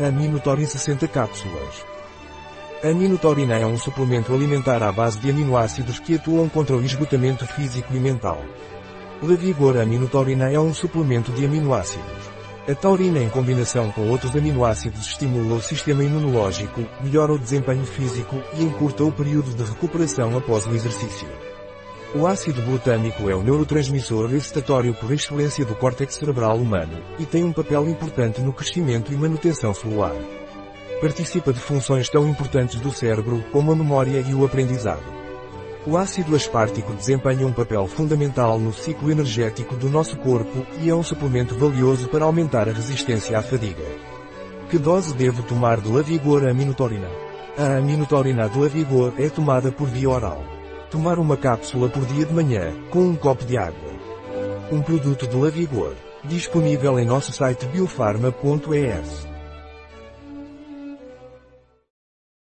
A Minotorin 60 cápsulas. A minotaurina é um suplemento alimentar à base de aminoácidos que atuam contra o esgotamento físico e mental. Levigor Aminotaurina é um suplemento de aminoácidos. A taurina em combinação com outros aminoácidos estimula o sistema imunológico, melhora o desempenho físico e encurta o período de recuperação após o exercício. O ácido glutâmico é o neurotransmissor excitatório por excelência do córtex cerebral humano, e tem um papel importante no crescimento e manutenção celular. Participa de funções tão importantes do cérebro como a memória e o aprendizado. O ácido aspartico desempenha um papel fundamental no ciclo energético do nosso corpo e é um suplemento valioso para aumentar a resistência à fadiga. Que dose devo tomar de Lavigor aminotorina? A aminotorina de Lavigor é tomada por via oral. Tomar uma cápsula por dia de manhã, com um copo de água. Um produto de Lavigor. Disponível em nosso site biofarma.es.